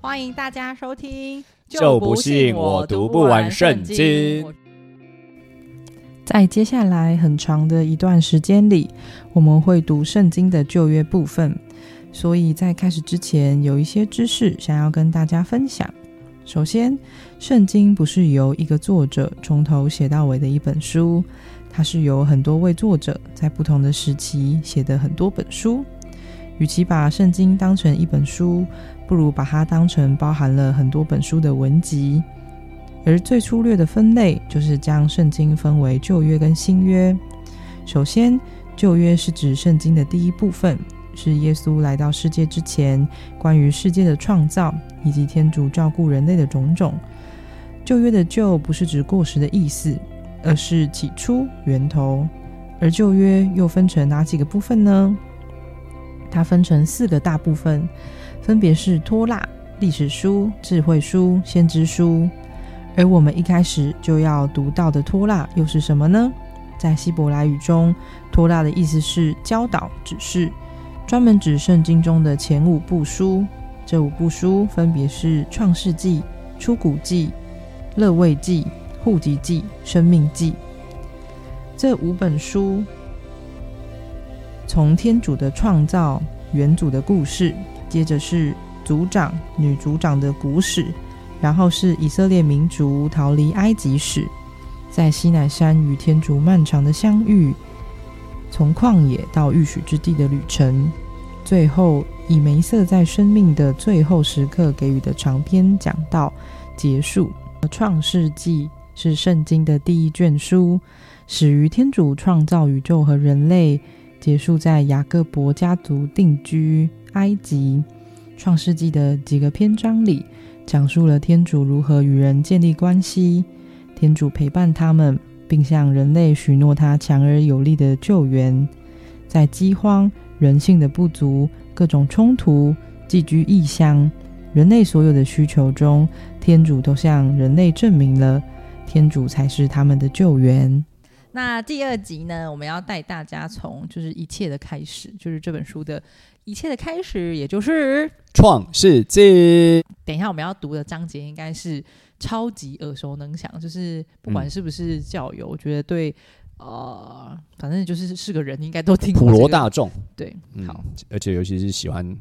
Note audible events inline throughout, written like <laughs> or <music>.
欢迎大家收听。就不信我读不完圣经。在接下来很长的一段时间里，我们会读圣经的旧约部分。所以在开始之前，有一些知识想要跟大家分享。首先，圣经不是由一个作者从头写到尾的一本书，它是由很多位作者在不同的时期写的很多本书。与其把圣经当成一本书，不如把它当成包含了很多本书的文集。而最粗略的分类，就是将圣经分为旧约跟新约。首先，旧约是指圣经的第一部分，是耶稣来到世界之前，关于世界的创造以及天主照顾人类的种种。旧约的旧不是指过时的意思，而是起初源头。而旧约又分成哪几个部分呢？它分成四个大部分，分别是托拉、历史书、智慧书、先知书。而我们一开始就要读到的托拉又是什么呢？在希伯来语中，托拉的意思是教导、指示，专门指圣经中的前五部书。这五部书分别是创世纪、出谷记、乐位记、户籍记、生命记。这五本书。从天主的创造、元祖的故事，接着是族长、女族长的古史，然后是以色列民族逃离埃及史，在西乃山与天主漫长的相遇，从旷野到预许之地的旅程，最后以梅瑟在生命的最后时刻给予的长篇讲道结束。创世纪是圣经的第一卷书，始于天主创造宇宙和人类。结束在雅各伯家族定居埃及，创世纪的几个篇章里，讲述了天主如何与人建立关系，天主陪伴他们，并向人类许诺他强而有力的救援。在饥荒、人性的不足、各种冲突、寄居异乡、人类所有的需求中，天主都向人类证明了，天主才是他们的救援。那第二集呢，我们要带大家从就是一切的开始，就是这本书的一切的开始，也就是创世纪。等一下我们要读的章节应该是超级耳熟能详，就是不管是不是教友，我觉得对呃，反正就是是个人应该都听普罗大众对，好，而且尤其是喜欢。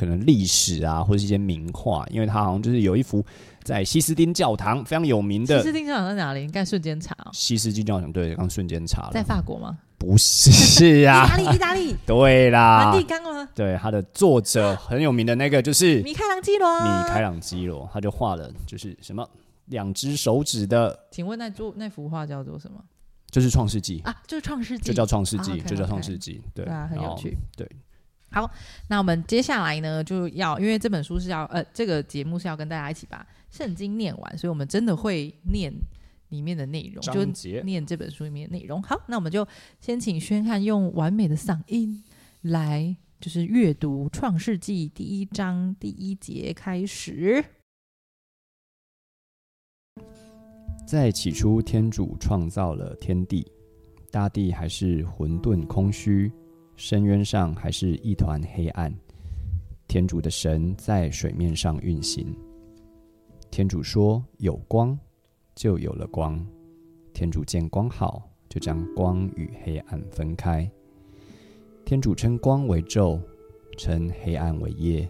可能历史啊，或者是一些名画，因为它好像就是有一幅在西斯丁教堂非常有名的。西斯丁教堂在哪里？应该瞬间查。西斯丁教堂对，刚瞬间查了。在法国吗？不是啊，<laughs> 意大利，意大利。对啦，梵蒂冈吗？对，他的作者很有名的那个就是米开朗基罗。米开朗基罗，他就画了就是什么两只手指的。请问那作那幅画叫做什么？就是《创世纪》啊，就是《创世纪》，就叫《创世纪》，就叫《创世纪》。对啊，很有趣。对。好，那我们接下来呢，就要因为这本书是要呃，这个节目是要跟大家一起把圣经念完，所以我们真的会念里面的内容，就念这本书里面的内容。好，那我们就先请宣汉用完美的嗓音来，就是阅读《创世纪》第一章第一节开始。在起初，天主创造了天地，大地还是混沌空虚。深渊上还是一团黑暗。天主的神在水面上运行。天主说：“有光，就有了光。”天主见光好，就将光与黑暗分开。天主称光为昼，称黑暗为夜。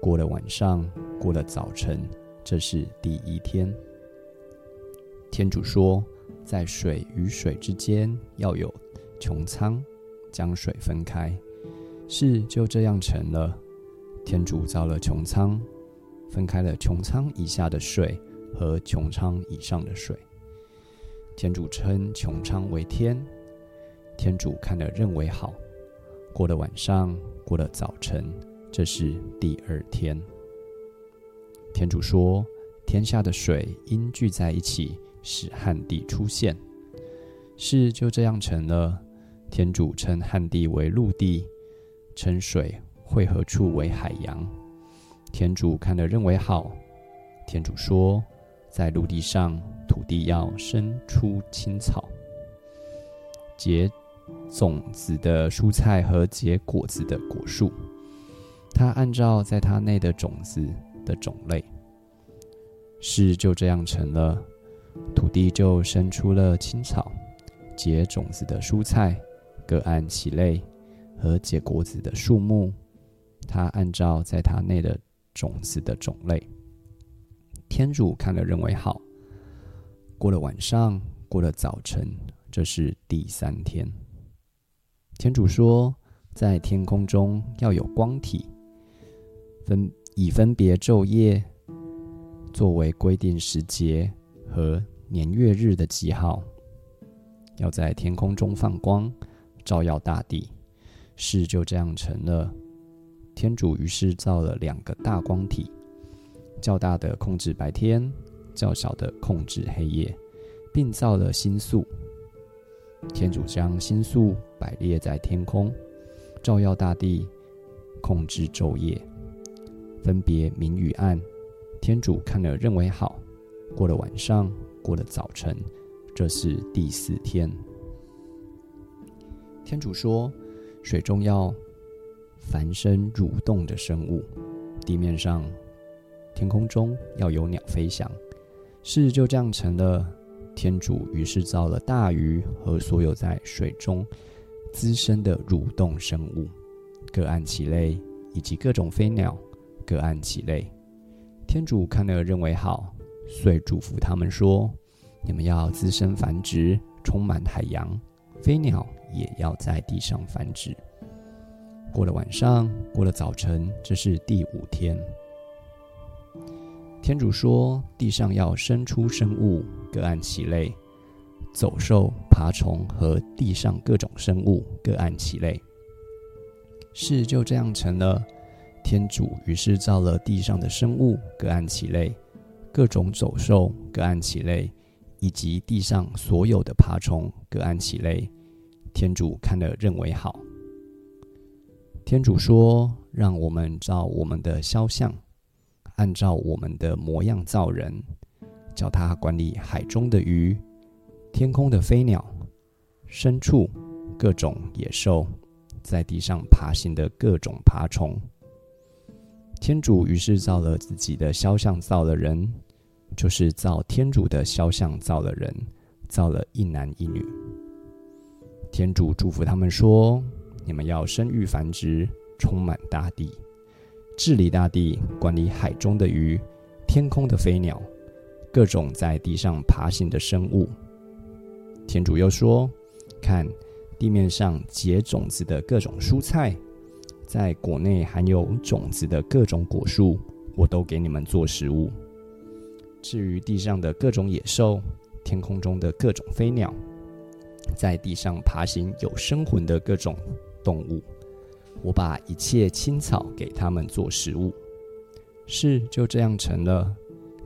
过了晚上，过了早晨，这是第一天。天主说：“在水与水之间要有穹苍。”将水分开，事就这样成了。天主造了穹苍，分开了穹苍以下的水和穹苍以上的水。天主称穹苍为天。天主看了认为好。过了晚上，过了早晨，这是第二天。天主说：“天下的水因聚在一起，使旱地出现。”事就这样成了。天主称旱地为陆地，称水汇合处为海洋。天主看了认为好。天主说，在陆地上土地要生出青草，结种子的蔬菜和结果子的果树。他按照在他内的种子的种类。事就这样成了，土地就生出了青草、结种子的蔬菜，各按其类，和结果子的树木。他按照在它内的种子的种类。天主看了认为好。过了晚上，过了早晨，这是第三天。天主说，在天空中要有光体，分以分别昼夜。作为规定时节和年月日的记号，要在天空中放光，照耀大地。事就这样成了。天主于是造了两个大光体，较大的控制白天，较小的控制黑夜，并造了星宿。天主将星宿摆列在天空，照耀大地，控制昼夜，分别明与暗。天主看了，认为好。过了晚上，过了早晨，这是第四天。天主说：“水中要繁生蠕动的生物，地面上、天空中要有鸟飞翔。”事就这样成了。天主于是造了大鱼和所有在水中滋生的蠕动生物，各按其类，以及各种飞鸟，各按其类。天主看了认为好，遂嘱咐他们说：“你们要滋生繁殖，充满海洋，飞鸟也要在地上繁殖。”过了晚上，过了早晨，这是第五天。天主说：“地上要生出生物，各按其类，走兽、爬虫和地上各种生物，各按其类。”事就这样成了。天主于是造了地上的生物，各按其类；各种走兽，各按其类；以及地上所有的爬虫，各按其类。天主看了，认为好。天主说：“让我们照我们的肖像，按照我们的模样造人，叫他管理海中的鱼、天空的飞鸟、牲畜、各种野兽，在地上爬行的各种爬虫。”天主于是造了自己的肖像，造了人，就是造天主的肖像，造了人，造了一男一女。天主祝福他们说：“你们要生育繁殖，充满大地，治理大地，管理海中的鱼，天空的飞鸟，各种在地上爬行的生物。”天主又说：“看，地面上结种子的各种蔬菜。”在国内含有种子的各种果树，我都给你们做食物。至于地上的各种野兽，天空中的各种飞鸟，在地上爬行有生魂的各种动物，我把一切青草给他们做食物。事就这样成了。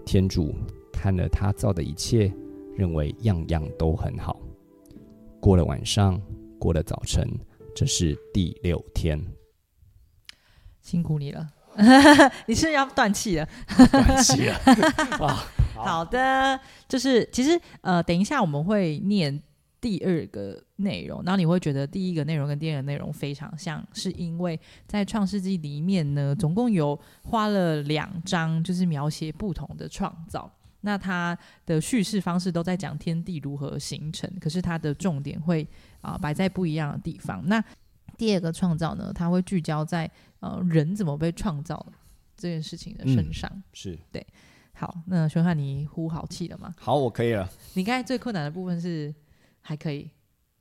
天主看了他造的一切，认为样样都很好。过了晚上，过了早晨，这是第六天。辛苦你了，<laughs> 你是要断气了？断气了 <laughs> 啊！好的，就是其实呃，等一下我们会念第二个内容，然后你会觉得第一个内容跟第二个内容非常像，是因为在创世纪里面呢，总共有花了两章，就是描写不同的创造。那它的叙事方式都在讲天地如何形成，可是它的重点会啊摆在不一样的地方。那第二个创造呢，它会聚焦在呃人怎么被创造这件事情的身上。是对。好，那宣汉，你呼好气了吗？好，我可以了。你刚才最困难的部分是还可以。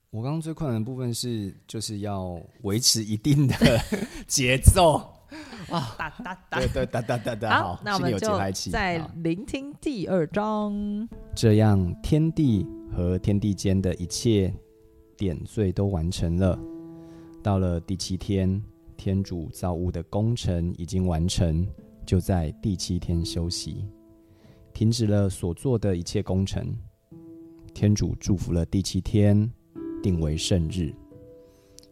我刚刚最困难的部分是，就是要维持一定的节奏 <laughs> 哇，哒哒哒，对对哒哒哒哒。好，那我们就在聆听第二章。这样，天地和天地间的一切点缀都完成了。到了第七天，天主造物的工程已经完成，就在第七天休息，停止了所做的一切工程。天主祝福了第七天，定为圣日，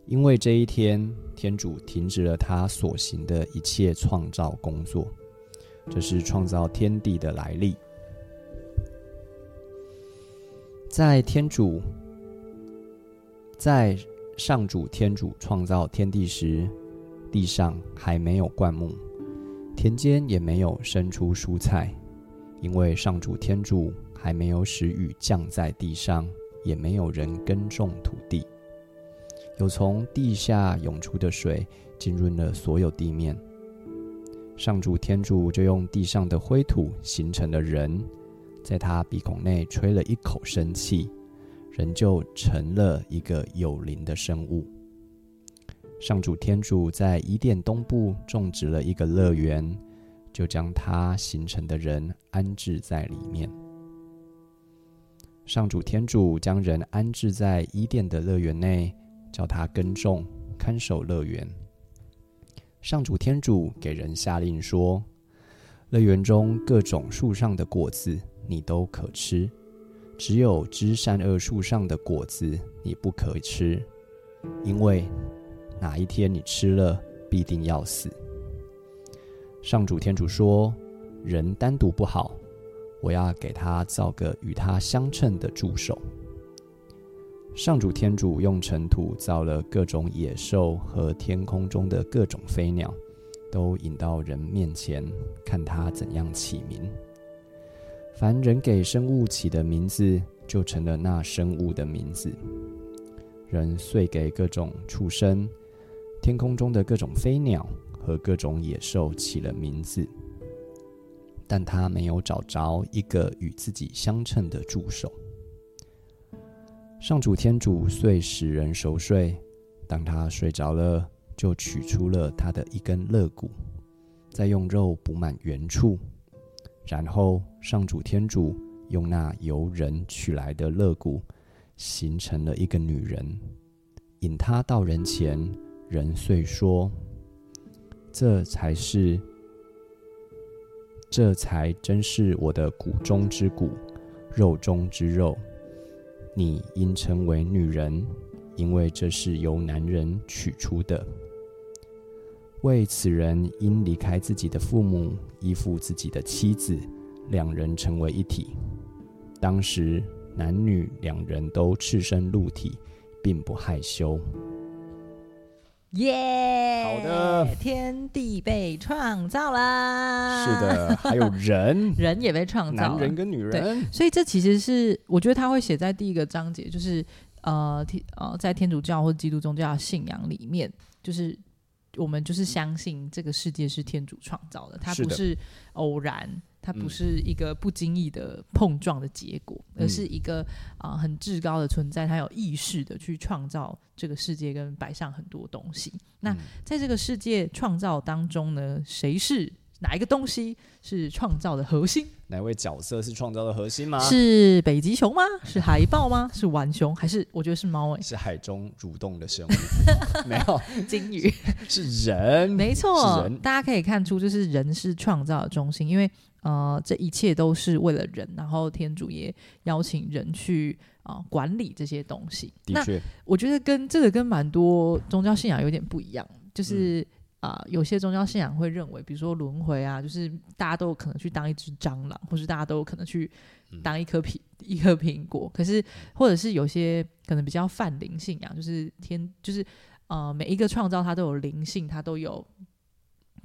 因为这一天，天主停止了他所行的一切创造工作。这是创造天地的来历。在天主在。上主天主创造天地时，地上还没有灌木，田间也没有生出蔬菜，因为上主天主还没有使雨降在地上，也没有人耕种土地。有从地下涌出的水浸润了所有地面。上主天主就用地上的灰土形成了人，在他鼻孔内吹了一口生气，人就成了一个有灵的生物。上主天主在伊甸东部种植了一个乐园，就将他形成的人安置在里面。上主天主将人安置在伊甸的乐园内，叫他耕种、看守乐园。上主天主给人下令说：“乐园中各种树上的果子你都可吃，只有知善恶树上的果子你不可吃，因为。”哪一天你吃了，必定要死。上主天主说：“人单独不好，我要给他造个与他相称的助手。”上主天主用尘土造了各种野兽和天空中的各种飞鸟，都引到人面前，看他怎样起名。凡人给生物起的名字，就成了那生物的名字。人遂给各种畜生。天空中的各种飞鸟和各种野兽起了名字，但他没有找着一个与自己相称的助手。上主天主遂使人熟睡，当他睡着了，就取出了他的一根肋骨，再用肉补满原处，然后上主天主用那由人取来的肋骨，形成了一个女人，引她到人前。人遂说：“这才是，这才真是我的骨中之骨，肉中之肉。你应称为女人，因为这是由男人取出的。为此人应离开自己的父母，依附自己的妻子，两人成为一体。当时男女两人都赤身露体，并不害羞。”耶！好的，天地被创造啦。是的，还有人，<laughs> 人也被创造，男人跟女人。所以这其实是我觉得他会写在第一个章节，就是呃天呃在天主教或基督宗教信仰里面，就是我们就是相信这个世界是天主创造的，它不是偶然。它不是一个不经意的碰撞的结果，而是一个啊很至高的存在，它有意识的去创造这个世界跟摆上很多东西。那在这个世界创造当中呢，谁是哪一个东西是创造的核心？哪位角色是创造的核心吗？是北极熊吗？是海豹吗？是浣熊？还是我觉得是猫？哎，是海中蠕动的生物，<laughs> 没有鲸鱼，是人，没错，大家可以看出，就是人是创造的中心，因为。呃，这一切都是为了人，然后天主也邀请人去啊管理这些东西。的确，我觉得跟这个跟蛮多宗教信仰有点不一样，就是啊，有些宗教信仰会认为，比如说轮回啊，就是大家都有可能去当一只蟑螂，或是大家都有可能去当一颗苹一颗苹果。可是，或者是有些可能比较泛灵信仰，就是天，就是呃，每一个创造它都有灵性，它都有。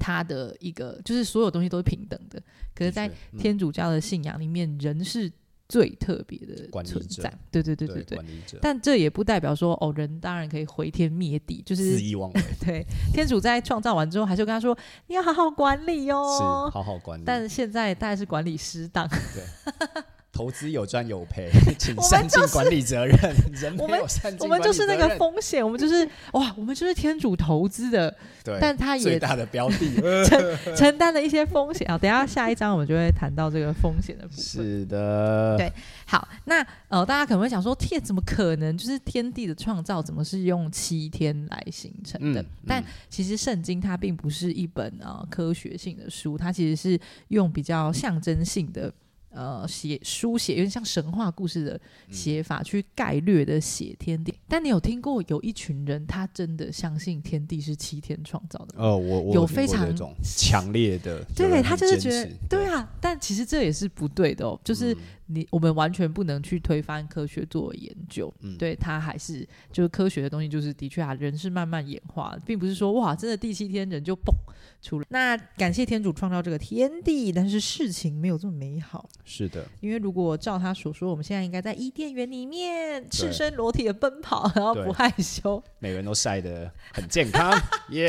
它的一个就是所有东西都是平等的，可是，在天主教的信仰里面，人是最特别的存在。对对对对对。但这也不代表说，哦，人当然可以回天灭地，就是肆意妄为。<laughs> 对，天主在创造完之后，还是跟他说：“你要好好管理哦。”是好好管理。但是现在大概是管理失当。对。投资有赚有赔，<laughs> 请善尽管理责任。<laughs> 人没有善尽我们就是那个风险，我们就是哇，我们就是天主投资的，对，但他也最大的标的 <laughs> 承承担了一些风险啊。等下下一章我们就会谈到这个风险的部分。是的，对，好，那呃，大家可能会想说，天怎么可能？就是天地的创造怎么是用七天来形成的？但其实圣经它并不是一本啊科学性的书，它其实是用比较象征性的。呃，写书写有点像神话故事的写法，去概略的写天地。但你有听过有一群人，他真的相信天地是七天创造的？呃，我有非常强烈的，对他就是觉得对啊。但其实这也是不对的哦，就是你我们完全不能去推翻科学做研究，嗯，对它还是就是科学的东西，就是的确啊，人是慢慢演化，并不是说哇，真的第七天人就蹦出来。那感谢天主创造这个天地，但是事情没有这么美好。是的，因为如果照他所说，我们现在应该在伊甸园里面赤身裸体的奔跑，然后不害羞，每个人都晒得很健康，<laughs> 耶！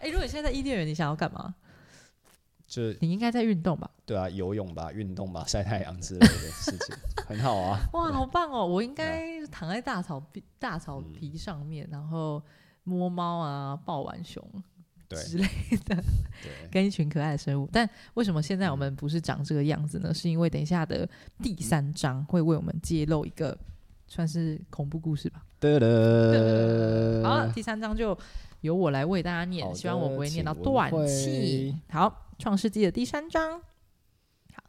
哎，如果你现在在伊甸园，你想要干嘛？就你应该在运动吧？对啊，游泳吧，运动吧，晒太阳之类的事情，<laughs> 很好啊。哇，好棒哦！我应该躺在大草皮大草皮上面，然后摸猫啊，抱玩熊之类的，跟一群可爱的生物。但为什么现在我们不是长这个样子呢？是因为等一下的第三章会为我们揭露一个算是恐怖故事吧。好，第三章就由我来为大家念，希望我不会念到断气。好。创世纪的第三章，好，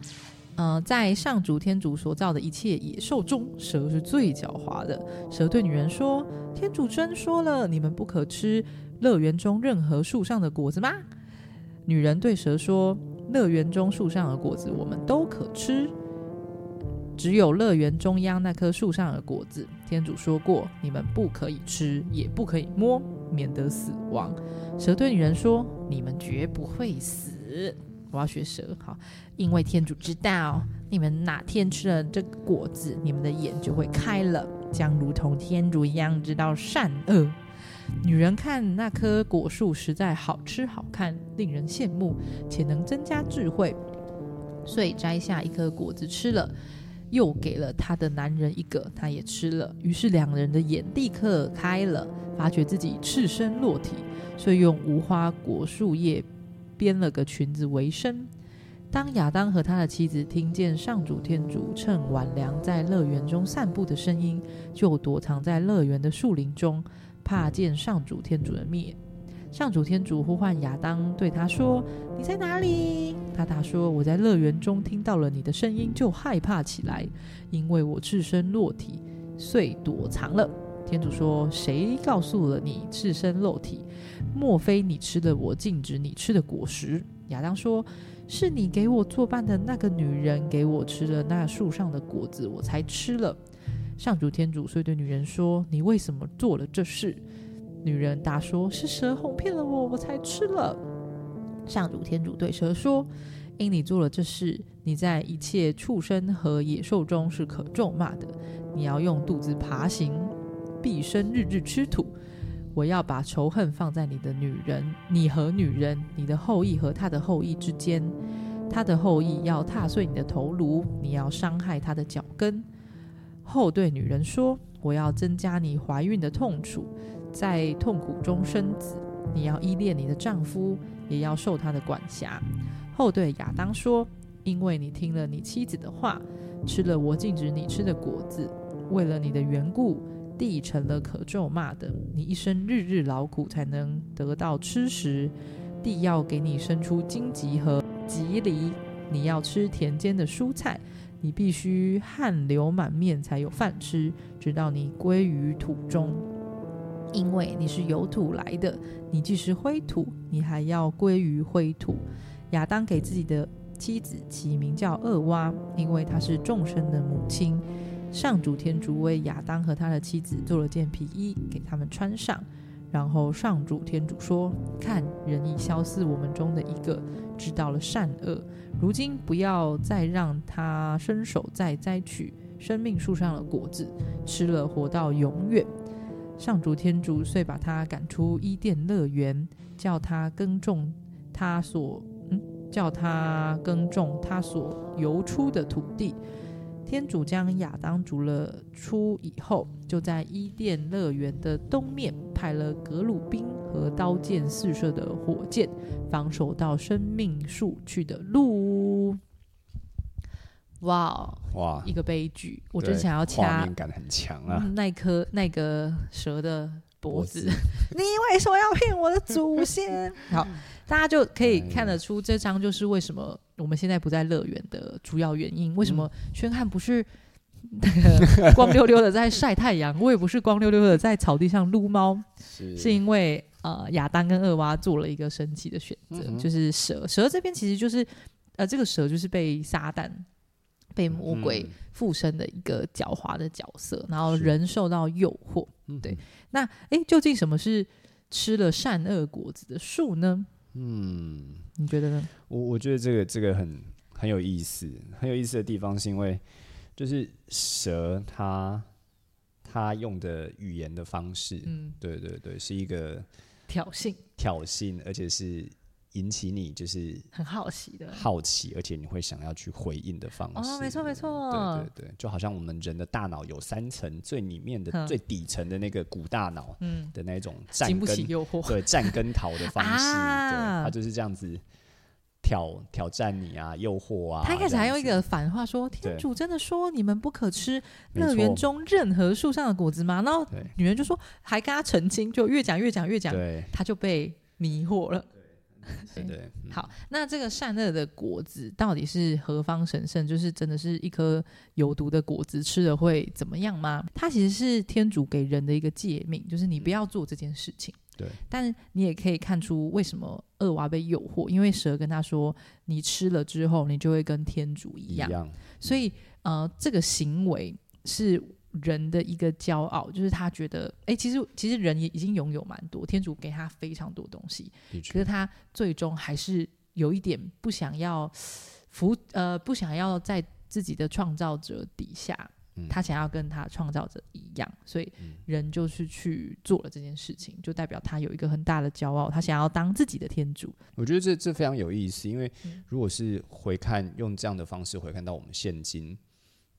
嗯，在上主天主所造的一切野兽中，蛇是最狡猾的。蛇对女人说：“天主真说了，你们不可吃乐园中任何树上的果子吗？”女人对蛇说：“乐园中树上的果子我们都可吃，只有乐园中央那棵树上的果子，天主说过，你们不可以吃，也不可以摸，免得死亡。”蛇对女人说：“你们绝不会死。”我要学蛇，好，因为天主知道你们哪天吃了这个果子，你们的眼就会开了，将如同天主一样知道善恶。女人看那棵果树实在好吃好看，令人羡慕，且能增加智慧，所以摘下一颗果子吃了，又给了她的男人一个，他也吃了。于是两人的眼立刻开了，发觉自己赤身裸体，所以用无花果树叶。编了个裙子为生。当亚当和他的妻子听见上主天主趁晚凉在乐园中散步的声音，就躲藏在乐园的树林中，怕见上主天主的面。上主天主呼唤亚当，对他说：“你在哪里？”他答说：“我在乐园中听到了你的声音，就害怕起来，因为我赤身裸体，遂躲藏了。”天主说：“谁告诉了你赤身露体？莫非你吃了我禁止你吃的果实？”亚当说：“是你给我作伴的那个女人给我吃了那树上的果子，我才吃了。”上主天主遂对女人说：“你为什么做了这事？”女人答说：“是蛇哄骗了我，我才吃了。”上主天主对蛇说：“因你做了这事，你在一切畜生和野兽中是可咒骂的。你要用肚子爬行。”毕生日日吃土，我要把仇恨放在你的女人，你和女人，你的后裔和他的后裔之间。他的后裔要踏碎你的头颅，你要伤害他的脚跟。后对女人说：“我要增加你怀孕的痛楚，在痛苦中生子。你要依恋你的丈夫，也要受他的管辖。”后对亚当说：“因为你听了你妻子的话，吃了我禁止你吃的果子，为了你的缘故。”地成了可咒骂的，你一生日日劳苦才能得到吃食。地要给你生出荆棘和棘藜，你要吃田间的蔬菜。你必须汗流满面才有饭吃，直到你归于土中，因为你是由土来的。你既是灰土，你还要归于灰土。亚当给自己的妻子起名叫厄娃，因为她是众生的母亲。上主天主为亚当和他的妻子做了件皮衣，给他们穿上。然后上主天主说：“看，人已消失我们中的一个，知道了善恶。如今不要再让他伸手再摘取生命树上的果子，吃了活到永远。”上主天主遂把他赶出伊甸乐园，叫他耕种他所嗯，叫他耕种他所游出的土地。天主将亚当逐了出以后，就在伊甸乐园的东面派了格鲁宾和刀剑四射的火箭，防守到生命树去的路。哇哇，一个悲剧！我真想要掐，感很强啊！那颗那个蛇的脖子，<laughs> 你为什么要骗我的祖先？好。大家就可以看得出，这张就是为什么我们现在不在乐园的主要原因。为什么宣汉不是光溜溜的在晒太阳？我也不是光溜溜的在草地上撸猫，是因为呃亚当跟二娃做了一个神奇的选择，就是蛇。蛇这边其实就是呃这个蛇就是被撒旦。被魔鬼附身的一个狡猾的角色，然后人受到诱惑。对，那诶，究竟什么是吃了善恶果子的树呢？嗯，你觉得呢？我我觉得这个这个很很有意思，很有意思的地方是因为就是蛇它它用的语言的方式，嗯，对对对，是一个挑衅，挑衅，而且是。引起你就是很好奇的。好奇，而且你会想要去回应的方式。哦，没错没错，对对对，就好像我们人的大脑有三层，最里面的最底层的那个古大脑，嗯，的那种经不起诱惑，<laughs> 对战跟逃的方式，<laughs> 对，他就是这样子挑挑战你啊，诱惑啊。他一开始还用一个反话说：“天主真的说你们不可吃乐园中任何树上的果子吗？”然后女人就说，还跟他澄清，就越讲越讲越讲，他就被迷惑了。对，好，那这个善恶的果子到底是何方神圣？就是真的是一颗有毒的果子，吃了会怎么样吗？它其实是天主给人的一个诫命，就是你不要做这件事情。对，但你也可以看出为什么恶娃被诱惑，因为蛇跟他说，你吃了之后，你就会跟天主一样。所以，呃，这个行为是。人的一个骄傲，就是他觉得，哎，其实其实人也已经拥有蛮多，天主给他非常多东西，可是他最终还是有一点不想要服，呃，不想要在自己的创造者底下，他想要跟他创造者一样，所以人就是去做了这件事情，就代表他有一个很大的骄傲，他想要当自己的天主。我觉得这这非常有意思，因为如果是回看用这样的方式回看到我们现今。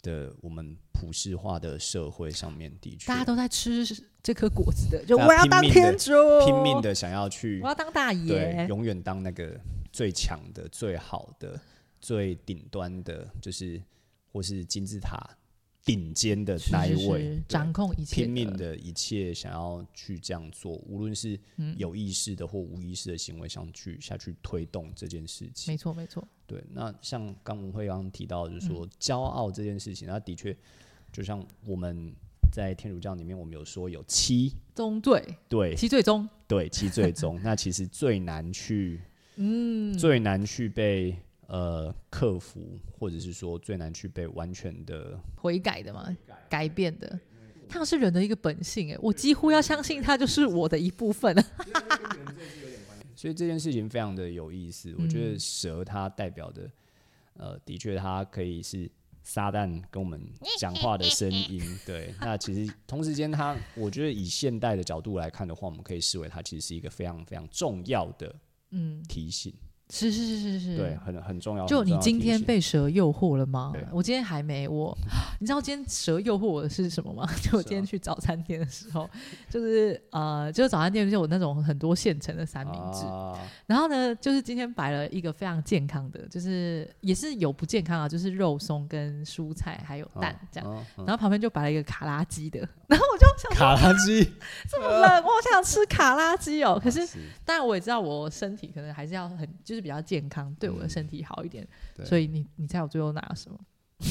的我们普世化的社会上面，的确大家都在吃这颗果子的，就我要当天主，拼命的想要去，我要当大爷，对，永远当那个最强的、最好的、最顶端的，就是或是金字塔。顶尖的那一位，掌控一切，拼命的一切，想要去这样做，无论是有意识的或无意识的行为，想去下去推动这件事情。没错，没错。对，那像刚文慧刚刚提到，就是说骄傲这件事情，那的确，就像我们在天主教里面，我们有说有七宗罪，对，七罪宗，对，七罪宗。那其实最难去，<laughs> 嗯，最难去被。呃，克服或者是说最难去被完全的悔改的嘛，改变的，它是人的一个本性哎，我几乎要相信它就是我的一部分。<laughs> 所以这件事情非常的有意思，我觉得蛇它代表的，呃，的确它可以是撒旦跟我们讲话的声音。<laughs> 对，那其实同时间它，我觉得以现代的角度来看的话，我们可以视为它其实是一个非常非常重要的嗯提醒。是是是是是，对，很很重要。就你今天被蛇诱惑了吗？我今天还没。我 <sniffs> 你知道今天蛇诱惑我的是什么吗？<laughs> 就我今天去早餐店的时候，就是呃，就是早餐店就有那种很多现成的三明治。然后呢，就是今天摆了一个非常健康的，就是也是有不健康啊，就是肉松跟蔬菜还有蛋这样。然后旁边就摆了一个卡拉鸡的，<laughs> 然后我就想卡拉鸡 <laughs> 这么冷，我好想吃卡拉鸡哦。可是当然我也知道我身体可能还是要很就是。比较健康，对我的身体好一点，所以你你猜我最后拿了什么？<laughs>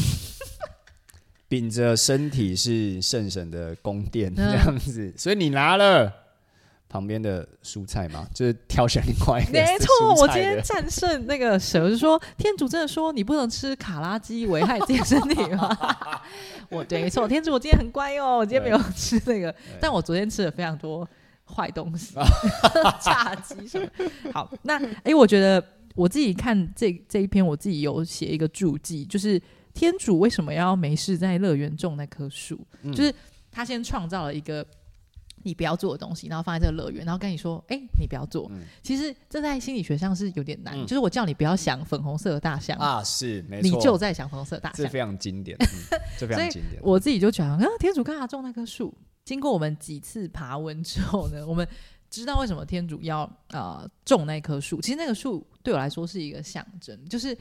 秉着身体是圣神的宫殿这样子，所以你拿了旁边的蔬菜嘛，就是挑选另外一个。没错，我今天战胜那个蛇，就说天主真的说你不能吃卡拉鸡，危害自己身体吗？<laughs> 我对，没错，天主我今天很乖哦，我今天没有 <laughs> 吃那个，但我昨天吃了非常多。坏东西，<laughs> 炸鸡什么？好，那哎，我觉得我自己看这这一篇，我自己有写一个注记，就是天主为什么要没事在乐园种那棵树？就是他先创造了一个你不要做的东西，然后放在这个乐园，然后跟你说，哎，你不要做。其实这在心理学上是有点难，就是我叫你不要想粉红色的大象啊，是没错，你就在想粉红色大象，这非常经典，这非常 <laughs> 经典。我自己就讲啊，天主干嘛种那棵树？经过我们几次爬文之后呢，<laughs> 我们知道为什么天主要呃种那棵树。其实那个树对我来说是一个象征，就是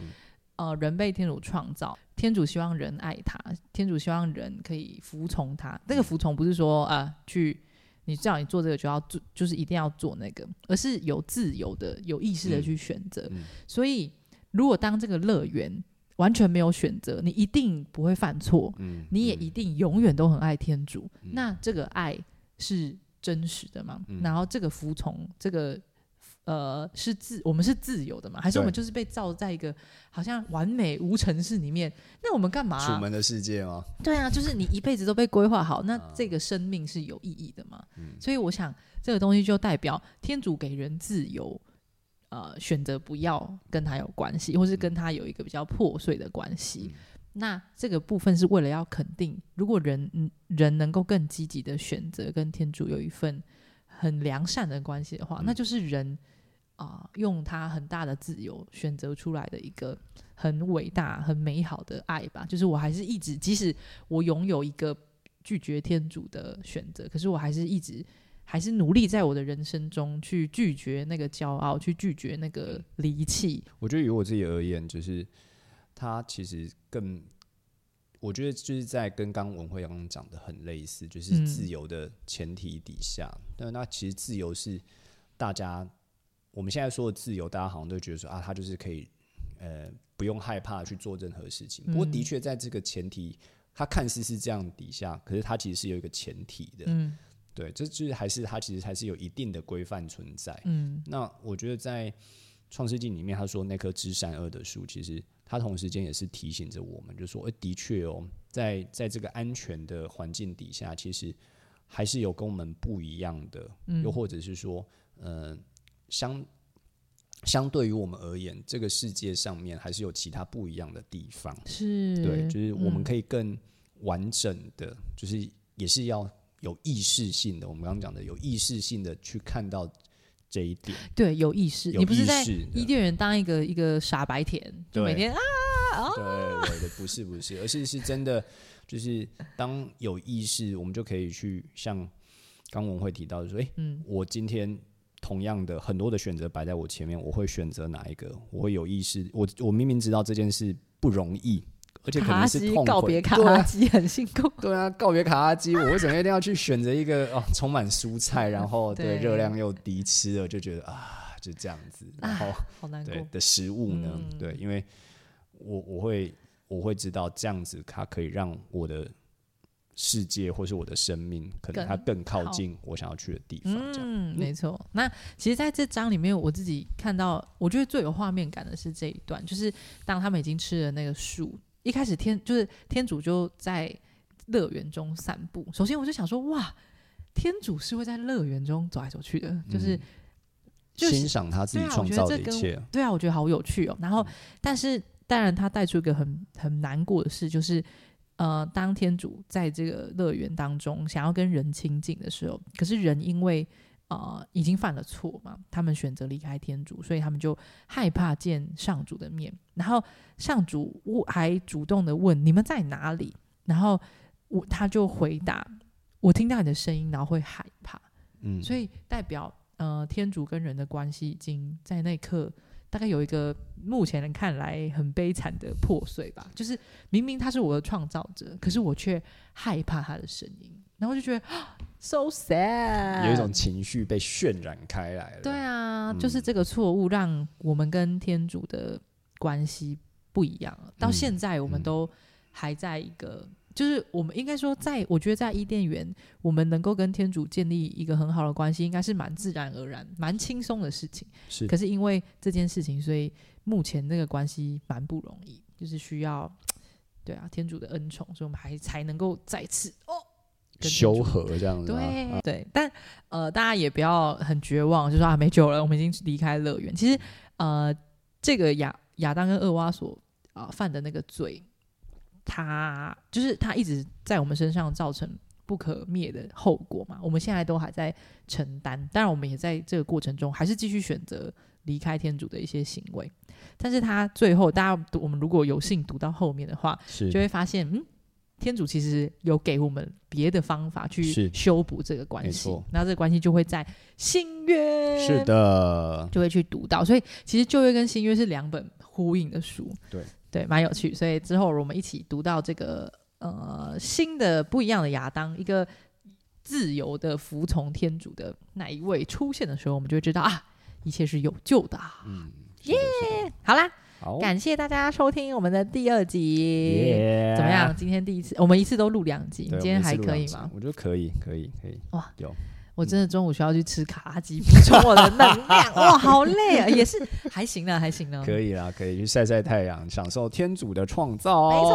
呃人被天主创造，天主希望人爱他，天主希望人可以服从他。那个服从不是说啊去你叫你做这个就要做，就是一定要做那个，而是有自由的、有意识的去选择。所以如果当这个乐园。完全没有选择，你一定不会犯错，嗯，你也一定永远都很爱天主。那这个爱是真实的吗？然后这个服从，这个呃，是自我们是自由的吗？还是我们就是被造在一个好像完美无尘室里面？那我们干嘛？楚门的世界吗？对啊，就是你一辈子都被规划好，<laughs> 那这个生命是有意义的嘛？所以我想，这个东西就代表天主给人自由，呃，选择不要跟他有关系，或是跟他有一个比较破碎的关系。那这个部分是为了要肯定，如果人人能够更积极的选择跟天主有一份很良善的关系的话，那就是人。啊，用他很大的自由选择出来的一个很伟大、很美好的爱吧。就是我还是一直，即使我拥有一个拒绝天主的选择，可是我还是一直还是努力在我的人生中去拒绝那个骄傲，去拒绝那个离弃。我觉得，于我自己而言，就是他其实更，我觉得就是在跟刚文慧刚刚讲的很类似，就是自由的前提底下，那那其实自由是大家。我们现在说的自由，大家好像都觉得说啊，他就是可以，呃，不用害怕去做任何事情。不过，的确在这个前提，他看似是这样底下，可是他其实是有一个前提的。嗯，对，这就是还是它其实还是有一定的规范存在。嗯，那我觉得在创世纪里面，他说那棵知善恶的树，其实它同时间也是提醒着我们，就说，哎，的确哦，在在这个安全的环境底下，其实还是有跟我们不一样的，嗯又或者是说，嗯。相相对于我们而言，这个世界上面还是有其他不一样的地方。是对，就是我们可以更完整的，就是也是要有意识性的。我们刚刚讲的有意识性的去看到这一点。对，有意识。你不是在伊甸园当一个一个傻白甜，就每天啊啊？对对对，不是不是，而是是真的，就是当有意识，我们就可以去像刚文会提到的说，哎，嗯，我今天。同样的，很多的选择摆在我前面，我会选择哪一个？我会有意识。我我明明知道这件事不容易，而且可能是痛告别卡拉基很辛苦。对啊，告别卡拉基，我为什么一定要去选择一个哦，充满蔬菜，然后 <laughs> 对热量又低，吃了就觉得啊，就这样子，然后好难过的食物呢？对，因为我我会我会知道这样子，它可以让我的。世界或是我的生命，可能它更靠近我想要去的地方。嗯，没错。那其实，在这章里面，我自己看到，我觉得最有画面感的是这一段，就是当他们已经吃了那个树，一开始天就是天主就在乐园中散步。首先，我就想说，哇，天主是会在乐园中走来走去的，就是欣赏他自己创造的一切。对啊，我觉得好有趣哦。然后，但是当然，他带出一个很很难过的事，就是。呃，当天主在这个乐园当中想要跟人亲近的时候，可是人因为呃已经犯了错嘛，他们选择离开天主，所以他们就害怕见上主的面。然后上主还主动的问你们在哪里，然后我他就回答我听到你的声音，然后会害怕。嗯，所以代表呃天主跟人的关系已经在那一刻。大概有一个目前人看来很悲惨的破碎吧，就是明明他是我的创造者，可是我却害怕他的声音，然后就觉得 so sad，有一种情绪被渲染开来了。对啊，就是这个错误让我们跟天主的关系不一样了。到现在我们都还在一个。就是我们应该说，在我觉得在伊甸园，我们能够跟天主建立一个很好的关系，应该是蛮自然而然、蛮轻松的事情。是，可是因为这件事情，所以目前这个关系蛮不容易，就是需要对啊天主的恩宠，所以我们还才能够再次哦修和这样子。对对，但呃，大家也不要很绝望，就说啊没救了，我们已经离开乐园。其实呃，这个亚亚当跟厄娃所啊犯的那个罪。他就是他一直在我们身上造成不可灭的后果嘛，我们现在都还在承担。当然，我们也在这个过程中还是继续选择离开天主的一些行为。但是他最后，大家我们如果有幸读到后面的话，就会发现，嗯，天主其实有给我们别的方法去修补这个关系。那这个关系就会在新约是的，就会去读到。所以其实旧约跟新约是两本呼应的书。对。对，蛮有趣，所以之后我们一起读到这个呃新的不一样的亚当，一个自由的服从天主的那一位出现的时候，我们就会知道啊，一切是有救的。嗯，耶，好啦，好，感谢大家收听我们的第二集，怎么样？今天第一次，我们一次都录两集，你今天还可以吗？我觉得可以，可以，可以。哇，有。我真的中午需要去吃卡拉鸡补充我的能量。<laughs> 哇，好累啊！也是还行呢，还行呢。可以啦，可以去晒晒太阳，享受天主的创造。没错，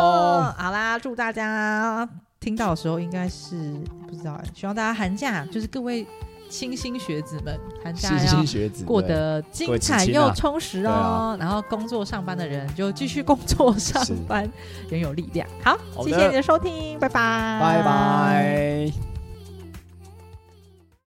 好啦，祝大家听到的时候应该是不知道，希望大家寒假就是各位。新兴学子们，寒假要过得精彩又充实哦。然后工作上班的人就继续工作上班，人 <laughs> 有力量。好，谢谢你的收听，拜拜，拜拜。